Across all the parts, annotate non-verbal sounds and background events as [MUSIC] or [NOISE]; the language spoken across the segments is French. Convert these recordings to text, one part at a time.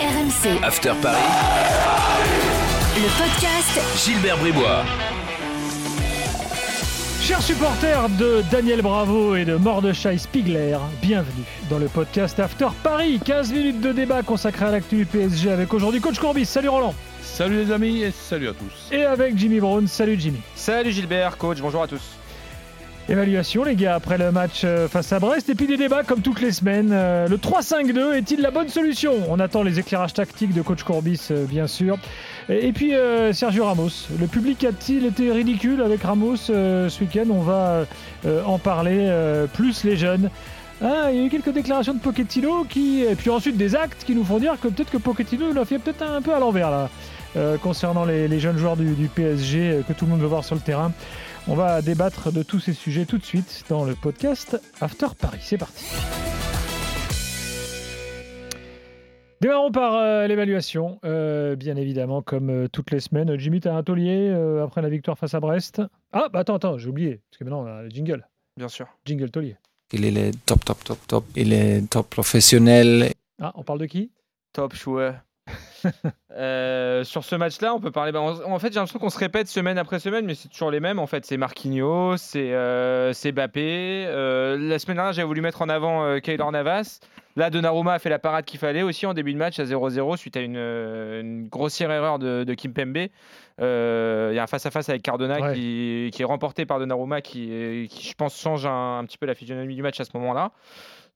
RMC, After Paris, le podcast Gilbert Bribois. Chers supporters de Daniel Bravo et de Mordechai Spiegler, bienvenue dans le podcast After Paris. 15 minutes de débat consacré à l'actu du PSG avec aujourd'hui Coach Courbis. Salut Roland. Salut les amis et salut à tous. Et avec Jimmy Brown. Salut Jimmy. Salut Gilbert, coach, bonjour à tous. Évaluation les gars après le match euh, face à Brest et puis des débats comme toutes les semaines. Euh, Le 3-5-2 est-il la bonne solution? On attend les éclairages tactiques de coach Courbis euh, bien sûr. Et, puis Sergio Ramos. Le public a-t-il été ridicule avec Ramos ce week-end? On va en parler plus les jeunes. Ah, il y a eu quelques déclarations de Pochettino qui, et puis ensuite des actes qui nous font dire que peut-être que Pochettino l'a fait peut-être un peu à l'envers là, concernant les, jeunes joueurs du, PSG que tout le monde veut voir sur le terrain. On va débattre de tous ces sujets tout de suite dans le podcast After Paris. C'est parti. Démarrons par euh, l'évaluation, Euh, bien évidemment, comme euh, toutes les semaines. Jimmy, t'as un taulier euh, après la victoire face à Brest. Ah, bah attends, attends, j'ai oublié, parce que maintenant on a le jingle. Bien sûr. Jingle taulier. Il est top, top, top, top. Il est top professionnel. Ah, on parle de qui? Top joueur. [LAUGHS] Euh, sur ce match-là, on peut parler. bah, en en fait, j'ai l'impression qu'on se répète semaine après semaine, mais c'est toujours les mêmes. En fait, c'est Marquinhos, c'est euh, Bappé. Euh, la semaine dernière, j'avais voulu mettre en avant euh, Keylor Navas. Là, Donnarumma a fait la parade qu'il fallait aussi en début de match à 0-0 suite à une, une grossière erreur de, de Kim Pembe. Il y a un face-à-face avec Cardona Ouais. qui, qui est remporté par Donnarumma qui, qui, je pense, change un, un petit peu la physionomie du match à ce moment-là.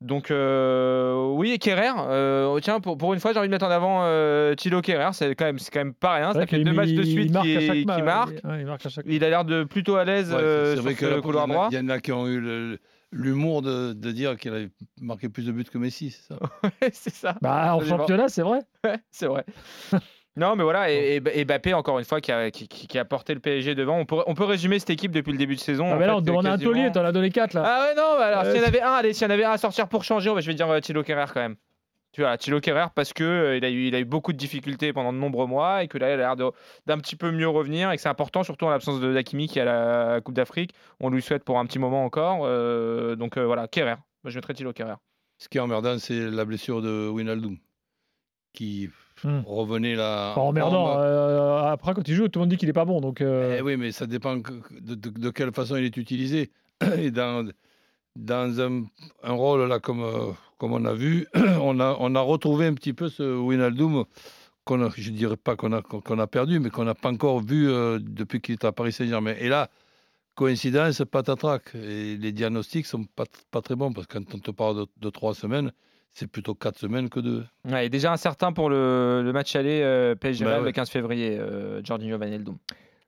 Donc euh, oui, et Kerrer, euh, tiens, pour, pour une fois, j'ai envie de mettre en avant euh, Thilo Kerrer, c'est quand même, c'est quand même pas rien. Ça fait deux matchs de il suite qui, ma- marque. ouais, il marque à chaque Il a l'air de plutôt à l'aise Ouais, euh, c'est sur que là, couloir il y en a- droit. il y en a qui ont eu le- l'humour de, de dire qu'il avait marqué plus de buts que Messi, c'est ça? [LAUGHS] C'est ça. Bah, en championnat, c'est vrai. Ouais, c'est vrai. [LAUGHS] non, mais voilà, et, et- Mbappé, encore une fois, qui a, qui, qui- qui a porté le PSG devant. On peut, on peut résumer cette équipe depuis le début de saison. Ah, en mais là, on te demande un taulier, t'en as donné 4 là. Ah ouais, non, bah alors, Euh, s'il y en avait un, allez, s'il y en avait un à sortir pour changer, bah, je vais dire euh, Thilo Kerrer quand même. Tu vois, Thilo Kerrer parce que euh, il, a eu, il a eu beaucoup de difficultés pendant de nombreux mois et que là, il a l'air d'un petit peu mieux revenir et que c'est important, surtout en l'absence de Dakimi qui est à la Coupe d'Afrique. On lui souhaite pour un petit moment encore. euh, donc euh, voilà, Kerrer. Moi, je mettrais Thilo Kerrer. Ce qui est emmerdant, c'est la blessure de Winaldoom, qui Hmm. revenait là. Pas emmerdant. euh, après, quand il joue, tout le monde dit qu'il est pas bon. Donc, euh, Eh oui, mais ça dépend de, de- de quelle façon il est utilisé. [CLEARS THROAT] Et dans, dans un, un rôle là, comme, euh, comme on a vu, [CLEARS THROAT] on a, on a retrouvé un petit peu ce qu'on a, je ne dirais pas qu'on a, qu'on a perdu, mais qu'on n'a pas encore vu euh, depuis qu'il est à Paris Saint-Germain. Et là, coïncidence, patatrac. Et les diagnostics sont pas, pas très bons parce que quand on te parle de, de trois semaines, c'est plutôt quatre semaines que deux. Ouais, et déjà incertain pour le, le match aller euh, PSG Bah ouais. le 15 février, euh, Jorginho Van Eldoum.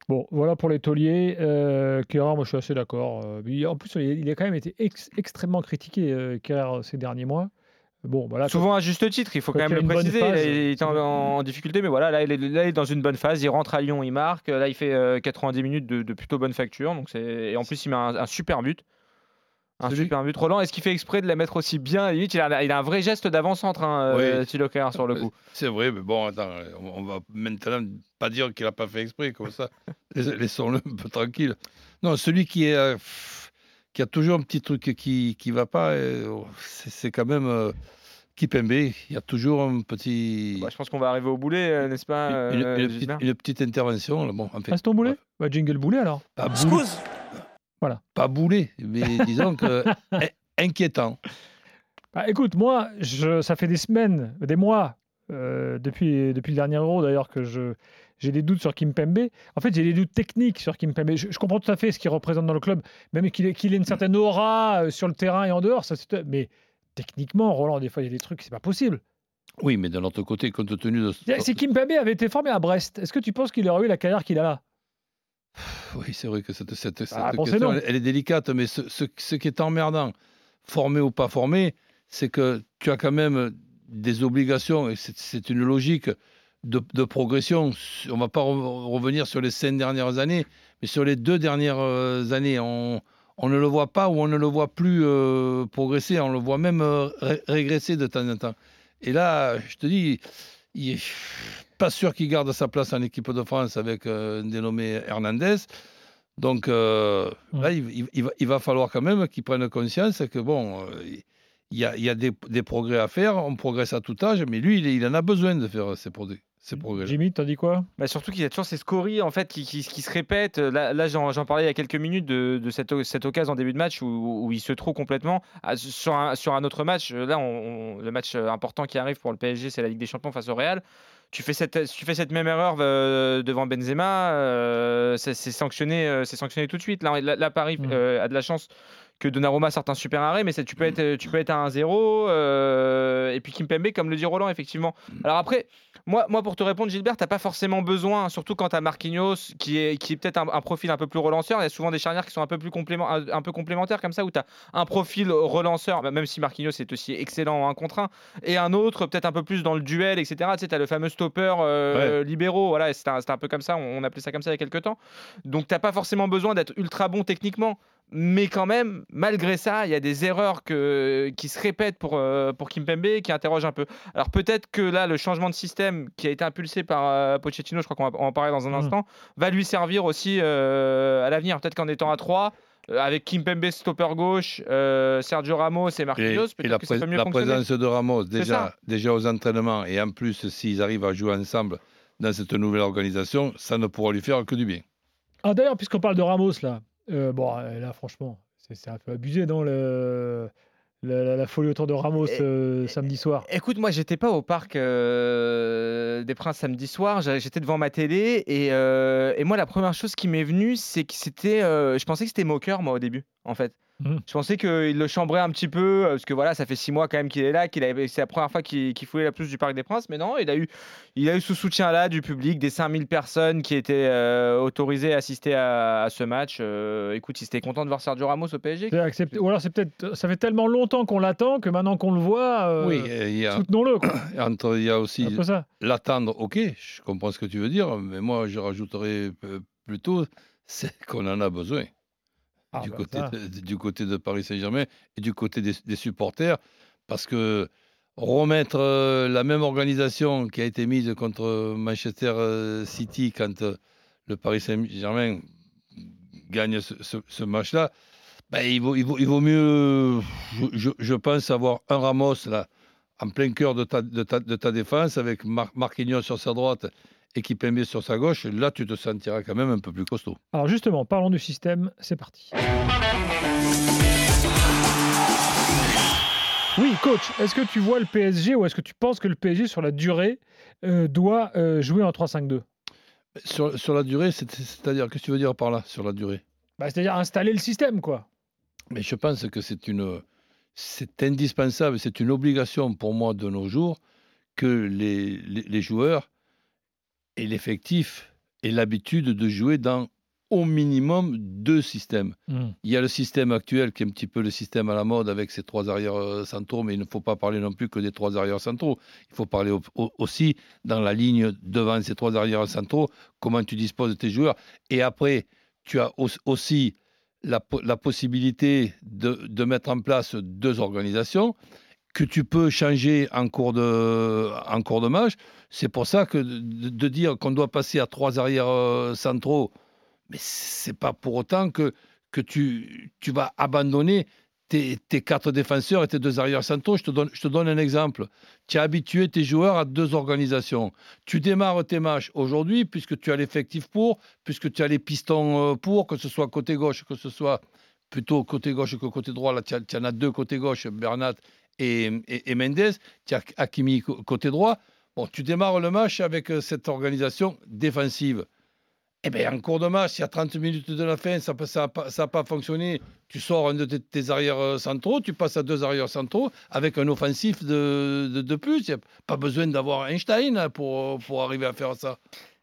bon, voilà pour les tauliers. Euh, Kerrer, moi, je suis assez d'accord. Euh, en plus, il a quand même été ex- extrêmement critiqué, euh, Kerrer, ces derniers mois. Bon, voilà. Souvent à juste titre, il faut quand même le préciser. phase, il est en, difficulté, mais voilà, là il, est, là, il est dans une bonne phase. Il rentre à Lyon, il marque. Là, il fait euh, 90 minutes de, de plutôt bonne facture. Donc c'est et en plus, il met un, un super but. Un Celui- super but. Roland, est-ce qu'il fait exprès de la mettre aussi bien Limite, il a, il a un vrai geste d'avant-centre, hein, euh, Oui. Thilo Kerrer, sur le coup. C'est vrai, mais bon, attends, on va maintenant pas dire qu'il n'a pas fait exprès, comme ça. [LAUGHS] Lais- Laissons-le un peu tranquille. Non, celui qui, est, euh, pff, qui a toujours un petit truc qui ne va pas, euh, c'est quand même euh, Kipembe. Il y a toujours un petit, Bah, je pense qu'on va arriver au boulet, euh, n'est-ce pas une, euh, une- une petite, Gilbert une petite intervention. là, Bon, en fait, Reste ton boulet bah, Jingle boulet alors. pas, pas boulé, mais [LAUGHS] disons que in- inquiétant. Bah, écoute, moi, je, ça fait des semaines, des mois, euh, depuis, depuis le dernier Euro d'ailleurs, que je, j'ai des doutes sur Kim Pembe. En fait, j'ai des doutes techniques sur Kim Pembe. Je, je comprends tout à fait ce qu'il représente dans le club, même qu'il ait, qu'il ait une certaine aura euh, sur le terrain et en dehors. Ça, c'est- mais techniquement, Roland, des fois, il y a des trucs, c'est pas possible. Oui, mais de l'autre côté, compte tenu de. Si Kim Pembe avait été formé à Brest, est-ce que tu penses qu'il aurait eu la carrière qu'il a là? Oui, c'est vrai que cette, cette, cette Ah, question, elle, elle est délicate, mais ce, ce- ce qui est emmerdant, formé ou pas formé, c'est que tu as quand même des obligations, et c'est- une logique de, de progression. On ne va pas re- revenir sur les cinq dernières années, mais sur les deux dernières euh, années, on, on ne le voit pas ou on ne le voit plus euh, progresser, on le voit même euh, ré- régresser de temps en temps. Et là, je te dis, il est pas sûr qu'il garde sa place en équipe de France avec euh, un dénommé Hernandez. Donc euh, Ouais. là, il, il- il va, il va falloir quand même qu'il prenne conscience que bon, euh, il, y a, il y a des, des progrès à faire, on progresse à tout âge, mais lui, il, en a besoin de faire ces progrès. Ces progrès Jimmy, t'as dit quoi? Bah, surtout qu'il y a toujours ces scories en fait qui, qui- qui se répètent. Là, là, j'en parlais il y a quelques minutes de, de cette, occasion en début de match où, où il se trouve complètement. Sur, un, sur un autre match, euh, là, on- on- le match euh, important qui arrive pour le PSG, c'est la Ligue des Champions face au Real. Tu fais cette, tu fais cette même erreur euh, devant Benzema, euh, c'est c'est sanctionné, c'est sanctionné tout de suite. Là, Paris Mm. euh, a de la chance que Donnarumma sorte un super arrêt, mais c'est- tu peux être, tu peux être à 1-0. euh, et puis Kimpembe, comme le dit Roland, effectivement. Alors après, moi, moi, pour te répondre, Gilbert, t'as pas forcément besoin, surtout quand t'as Marquinhos, qui est, qui est peut-être un, un profil un peu plus relanceur. Il y a souvent des charnières qui sont un peu plus complément, un, un peu complémentaires comme ça, où t'as un profil relanceur, bah, même si Marquinhos est aussi excellent en 1 contre 1, et un autre peut-être un peu plus dans le duel, etc. Tu sais, t'as le fameux stopper euh, libéraux, voilà, c'était un, un peu comme ça, on, on appelait ça comme ça il y a quelques temps. Donc t'as pas forcément besoin d'être ultra bon techniquement. Mais quand même, malgré ça, il y a des erreurs que, qui se répètent pour, euh, pour Kimpembe qui interrogent un peu. Alors peut-être que là, le changement de système qui a été impulsé par euh, Pochettino, je crois qu'on va en parler dans un Mhm. instant, va lui servir aussi euh, à l'avenir. Peut-être qu'en étant à 3, avec Kimpembe stopper gauche, euh, Sergio Ramos et Marquinhos, et peut-être la, que ça pré- peut mieux la présence de Ramos, déjà, déjà aux entraînements, et en plus, s'ils arrivent à jouer ensemble dans cette nouvelle organisation, ça ne pourra lui faire que du bien. Ah d'ailleurs, puisqu'on parle de Ramos là, euh, bon euh, là franchement, c'est un peu abusé dans le, la, la- la folie autour de Ramos euh, samedi soir. Écoute, moi, j'étais pas au parc euh, des Princes samedi soir. J'étais devant ma télé et, euh, et moi, la première chose qui m'est venue, c'est que c'était. je pensais que c'était moqueur, moi, au début, en fait. Mhm. Je pensais qu'il le chambrait un petit peu euh, parce que voilà, ça fait six mois quand même qu'il est là, qu'il avait, c'est la première fois qu'il qu'il foulait la plus du Parc des Princes. Mais non, il a eu, il a eu ce soutien-là du public, des 5000 personnes qui étaient euh, autorisées à assister à, à ce match. Euh, écoute, il était content de voir Sergio Ramos au PSG. C'est accepté. Ou alors c'est peut-être, ça fait tellement longtemps qu'on l'attend que maintenant qu'on le voit, euh, Oui, a, soutenons-le. quoi. [CLEARS THROAT] entre- il y a aussi l'attendre, ok, je comprends ce que tu veux dire, mais moi, je rajouterais plutôt, c'est qu'on en a besoin. Ah, du, bah, côté de, du côté de Paris Saint-Germain et du côté des, des supporters, parce que remettre euh, la même organisation qui a été mise contre Manchester euh, City quand euh, le Paris Saint-Germain gagne ce, ce- ce match-là, ben, il, vaut, il, vaut, il vaut mieux, je, je- je pense, avoir un Ramos là, en plein cœur de ta, de ta, de ta défense avec Mar Marquinhos sur sa droite et Kipembe sur sa gauche. Là, tu te sentiras quand même un peu plus costaud. Alors justement, parlons du système, c'est parti. Oui, coach, est-ce que tu vois le PSG ou est-ce que tu penses que le PSG sur la durée euh, doit euh, jouer en 3-5-2 Sur, sur la durée, c'est- c'est-à-dire, qu'est-ce que tu veux dire par là, sur la durée? Bah, C'est-à-dire installer le système, quoi. Mais je pense que c'est une, c'est indispensable, c'est une obligation pour moi de nos jours que les, les, les joueurs aient l'effectif et l'habitude de jouer dans au minimum deux systèmes. Il y a le système actuel qui est un petit peu le système à la mode avec ces trois arrières euh, centraux, mais il ne faut pas parler non plus que des trois arrières centraux. Il faut parler au- au- aussi dans la ligne devant ces trois arrières centraux, comment tu disposes de tes joueurs. Et après, tu as au- aussi la, po- la possibilité de, de mettre en place deux organisations que tu peux changer en cours de, en cours de match. C'est pour ça que de, dire qu'on doit passer à trois arrières euh, centraux, mais c'est pas pour autant que, que tu, tu vas abandonner tes, tes quatre défenseurs et tes deux arrières centraux. Je te, donne, je te donne un exemple. Tu as habitué tes joueurs à deux organisations. Tu démarres tes matchs aujourd'hui puisque tu as l'effectif pour, puisque tu as les pistons euh, pour, que ce soit côté gauche, que ce soit plutôt côté gauche que côté droit. Là, tu en as deux côté gauche, Bernat et, et, Mendes. Tu as Hakimi côté droit. Bon, tu démarres le match avec euh, cette organisation défensive. Eh bien, en cours de match, il y a 30 minutes de la fin, ça n'a pas, fonctionné. Tu sors un de tes, arrières euh, centraux, tu passes à deux arrières centraux avec un offensif de, de, de plus. Il n'y a pas besoin d'avoir Einstein hein, pour, pour arriver à faire ça.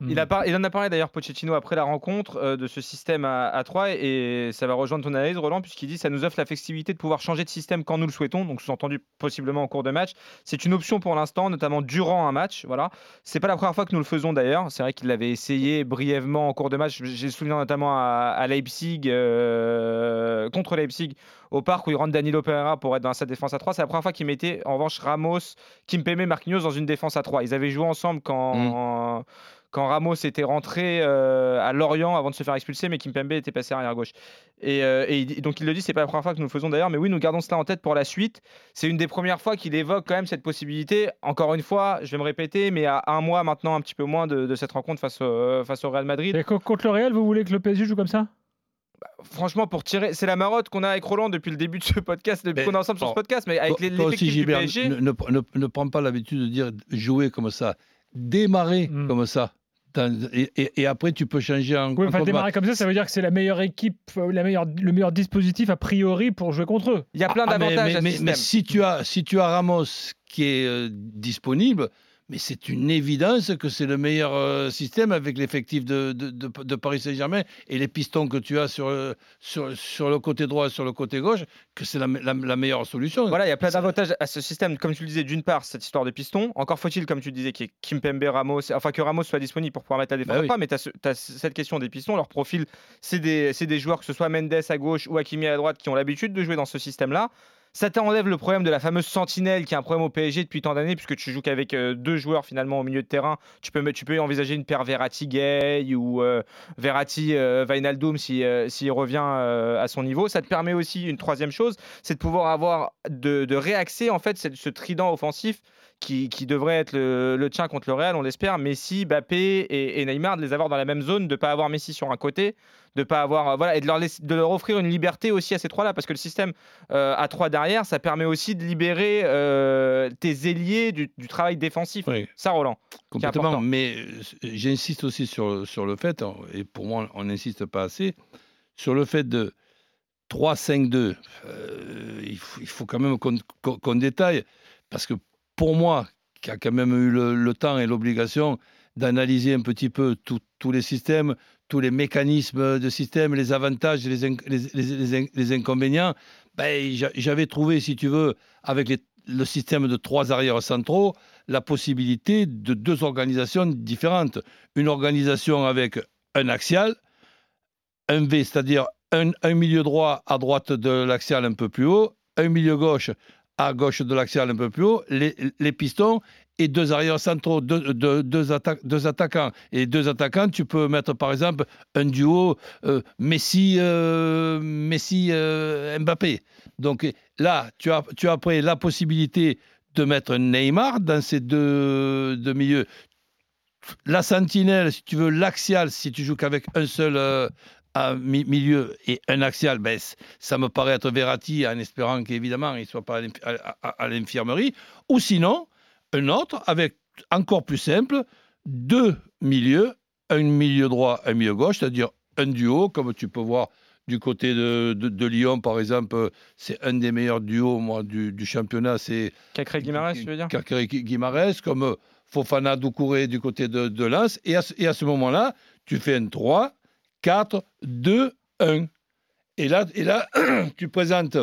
Il, a par- il en a parlé d'ailleurs Pochettino après la rencontre euh, de ce système à, à 3 et ça va rejoindre ton analyse Roland puisqu'il dit ça nous offre la flexibilité de pouvoir changer de système quand nous le souhaitons donc sous-entendu possiblement en cours de match. C'est une option pour l'instant notamment durant un match voilà. C'est pas la première fois que nous le faisons d'ailleurs. C'est vrai qu'il l'avait essayé brièvement en cours de match. J'ai souvenir notamment à, à Leipzig euh, contre Leipzig au parc où il rentre Danilo Pereira pour être dans sa défense à 3 c'est la première fois qu'il mettait en revanche Ramos Kimpembe Marquinhos dans une défense à 3 ils avaient joué ensemble quand quand Ramos était rentré euh, à Lorient avant de se faire expulser, mais Kimpembe était passé arrière gauche. Et, euh, et donc il le dit, c'est pas la première fois que nous le faisons d'ailleurs, mais oui, nous gardons cela en tête pour la suite. C'est une des premières fois qu'il évoque quand même cette possibilité. Encore une fois, je vais me répéter, mais à un mois maintenant, un petit peu moins de, de cette rencontre face au, face au Real Madrid. Et co- contre le Real, vous voulez que le PSG joue comme ça? Franchement, pour tirer, c'est la marotte qu'on a avec Roland depuis le début de ce podcast, depuis qu'on est ensemble sur ce bon, podcast, mais avec l'effectif du PSG. ne, ne, ne- ne prends pas l'habitude de dire jouer comme ça. Démarrer Mm. comme ça. Dans- et, et- et après, tu peux changer en. Oui, en enfin, combat. démarrer comme ça, ça veut dire que c'est la meilleure équipe, euh, la meilleure, le meilleur dispositif a priori pour jouer contre eux. Il y a plein Ah, mais- d'avantages mais si tu as si tu as Ramos qui est euh, disponible, mais c'est une évidence que c'est le meilleur euh, système avec l'effectif de, de, de- de Paris Saint-Germain et les pistons que tu as sur, euh, sur, sur le côté droit et sur le côté gauche, que c'est la, me- la- la meilleure solution. Voilà, il y a plein d'avantages à ce système. Comme tu le disais, d'une part, cette histoire de piston. Encore faut-il, comme tu le disais, qu'il y ait Kimpembe, Ramos, enfin que Ramos soit disponible pour pouvoir mettre la défense Bah à oui. trois, mais tu as, cette question des pistons. Leur profil, c'est des, c'est des joueurs, que ce soit Mendes à gauche ou Hakimi à droite, qui ont l'habitude de jouer dans ce système-là. Ça t'enlève le problème de la fameuse sentinelle qui est un problème au PSG depuis tant d'années, puisque tu joues qu'avec euh, deux joueurs finalement au milieu de terrain. Tu peux, tu peux envisager une paire Verratti-Gay ou euh, Verratti-Vainaldoum s'il euh, s'il revient euh, à son niveau. Ça te permet aussi une troisième chose, c'est de pouvoir avoir de, réaxer en fait ce trident offensif qui, qui devrait être le, le tien contre le Real, on l'espère. Messi, Mbappé et, et Neymar, de les avoir dans la même zone, de pas avoir Messi sur un côté, de pas avoir euh, voilà et de leur, laisser- de leur offrir une liberté aussi à ces trois-là, parce que le système euh, à trois derrière, ça permet aussi de libérer euh, tes ailiers du, du travail défensif. Oui. Ça, Roland. Complètement. Mais j'insiste aussi sur, sur le fait, et pour moi, on n'insiste pas assez, sur le fait de 3-5-2. euh, il, faut, il faut quand même qu'on détaille, parce que pour moi, qui a quand même eu le, temps et l'obligation d'analyser un petit peu tous les systèmes, tous les mécanismes de système, les avantages les, les, les- les in- les inconvénients, ben, j'a- j'avais trouvé, si tu veux, avec le système de trois arrières centraux, la possibilité de deux organisations différentes. Une organisation avec un axial, un V, c'est-à-dire un, un milieu droit à droite de l'axial un peu plus haut, un milieu gauche à gauche de l'axial un peu plus haut, les, les pistons et deux arrières centraux, deux, deux- deux atta- deux attaquants. Et deux attaquants, tu peux mettre par exemple un duo euh, Messi, euh, euh. Donc là, tu as, tu as après la possibilité de mettre Neymar dans ces deux, deux milieux. La sentinelle, si tu veux, l'axial, si tu joues qu'avec un seul un mi- milieu et un axial, ben, c- ça me paraît être Verratti en espérant qu'évidemment il ne soit pas à l'inf- à- à- à l'infirmerie. Ou sinon, un autre avec encore plus simple, deux milieux, un milieu droit, un milieu gauche, c'est-à-dire un duo, comme tu peux voir du côté de, de- de Lyon, par exemple, c'est un des meilleurs duos moi, du, du championnat, c'est Cacré Guimarães, tu veux dire? Kakary Guimarães, comme euh, Fofana Doucouré du côté de, de Lens. Et à, ce- et à ce moment-là, tu fais un 3, 4, 2, 1. Et là, et là [CLEARS THROAT] tu présentes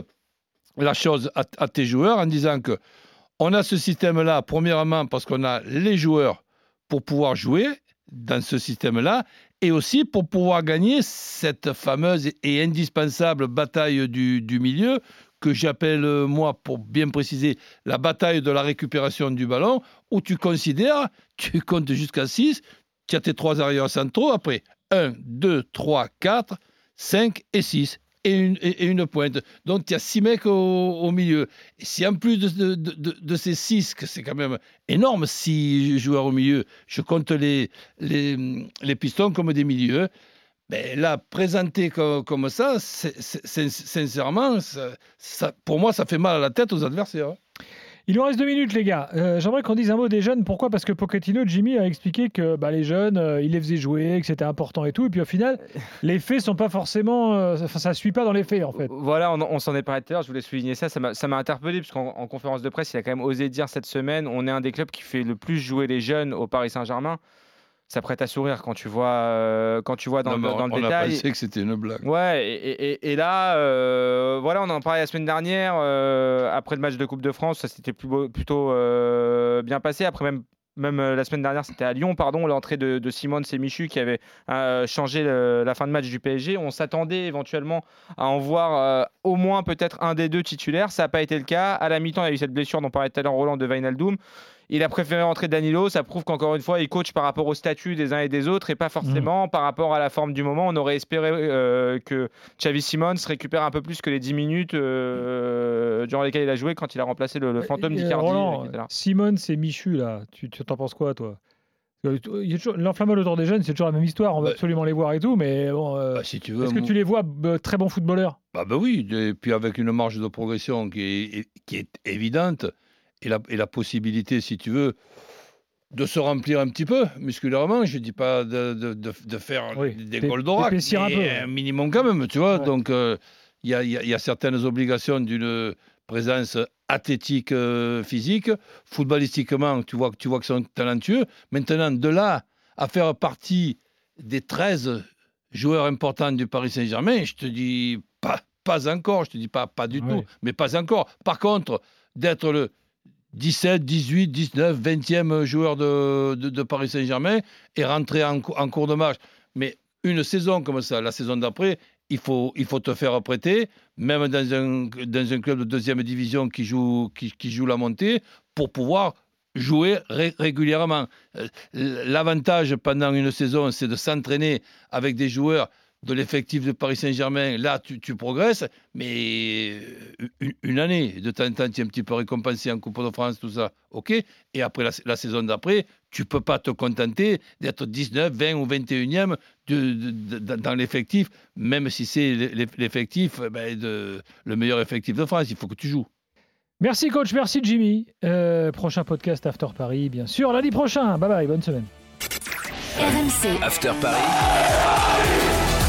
la chose à, tes joueurs en disant que on a ce système-là, premièrement, parce qu'on a les joueurs pour pouvoir jouer dans ce système-là, et aussi pour pouvoir gagner cette fameuse et indispensable bataille du, du milieu que j'appelle, moi, pour bien préciser, la bataille de la récupération du ballon, où tu considères, tu comptes jusqu'à 6, tu as tes trois arrières centraux, après 1, 2, 3, 4, 5 et 6. Et une, et, une pointe. Donc, tu as six mecs au, au milieu. Si en plus de, de, de- de ces six, que c'est quand même énorme, six joueurs au milieu, je compte les, les, les pistons comme des milieux, ben là, présenté comme, comme ça, sincèrement, ça- ça- pour moi, ça fait mal à la tête aux adversaires. Il nous reste deux minutes, les gars. Euh, J'aimerais qu'on dise un mot des jeunes. Pourquoi? Parce que Pochettino, Jimmy a expliqué que bah, les jeunes, euh, il les faisait jouer, que c'était important et tout. Et puis au final, [LAUGHS] les faits sont pas forcément. euh, Enfin, ça suit pas dans les faits, en fait. Voilà, on, on s'en est parlé tout à l'heure, je voulais souligner ça, ça m'a interpellé, puisqu'en en conférence de presse, il a quand même osé dire cette semaine, on est un des clubs qui fait le plus jouer les jeunes au Paris Saint-Germain. Ça prête à sourire quand tu vois, euh, quand tu vois dans, Non, le- dans on, le on a détail. pensé que c'était une blague. Ouais, et, et- et- et là, euh, voilà, on en parlait la semaine dernière, euh, après le match de Coupe de France, ça s'était plutôt bien passé. Après, même, même la semaine dernière, c'était à Lyon, pardon, l'entrée de, de Simone et Michu qui avait changé le- la fin de match du PSG. On s'attendait éventuellement à en voir au moins peut-être un des deux titulaires. Ça n'a pas été le cas. À la mi-temps, il y a eu cette blessure dont parlait tout à l'heure Roland de Wijnaldum. Il a préféré rentrer Danilo. Ça prouve qu'encore une fois, il coach par rapport au statut des uns et des autres et pas forcément par rapport à la forme du moment. On aurait espéré euh, que Xavi Simons récupère un peu plus que les 10 minutes euh, durant lesquelles il a joué quand il a remplacé le, le fantôme Euh, d'Icardi. Etc. Simone, c'est Michu, là. Tu t'en penses quoi, toi? L'enflammable autour des jeunes, c'est toujours la même histoire. On va Bah, absolument les voir et tout, mais bon. euh, Bah, si tu veux, Est-ce que tu les vois euh, très bons footballeurs? Bah, bah oui, et puis avec une marge de progression qui est, qui est évidente et la, et la possibilité, si tu veux, de se remplir un petit peu musculairement. Je ne dis pas de, de- de- de faire Oui, des d'oracle, d'épaissir un mais peu, ouais. minimum quand même, tu vois. Ouais. Donc, euh, il y, a, y a- y a certaines obligations d'une présence athlétique euh, physique. Footballistiquement, tu vois, que- tu vois qu'ils sont talentueux. Maintenant, de là à faire partie des 13 joueurs importants du Paris Saint-Germain, je te dis pas, pas encore, je te dis pas, pas du Ouais. tout, mais pas encore. Par contre, d'être le 17, 18, 19, 20e joueur de, de- Paris Saint-Germain et rentrer en, en cours de match. Mais une saison comme ça, la saison d'après, il faut, il faut te faire prêter, même dans un, dans un club de deuxième division qui joue, qui, qui joue la montée, pour pouvoir jouer ré- régulièrement. Euh, L'avantage pendant une saison, c'est de s'entraîner avec des joueurs de l'effectif de Paris Saint-Germain. Là, tu, tu progresses, mais euh, une, une année, de temps en temps, tu es un petit peu récompensé en Coupe de France, tout ça, ok. Et après la, la saison d'après, tu peux pas te contenter d'être 19, 20 ou 21e de- de- de- dans l'effectif, même si c'est l'eff- l'effectif, euh, ben, de, le meilleur effectif de France. Il faut que tu joues. Merci, coach. Merci, Jimmy. Euh, prochain podcast After Paris, bien sûr. Lundi prochain. Bye bye. Bonne semaine. RMC, After Paris,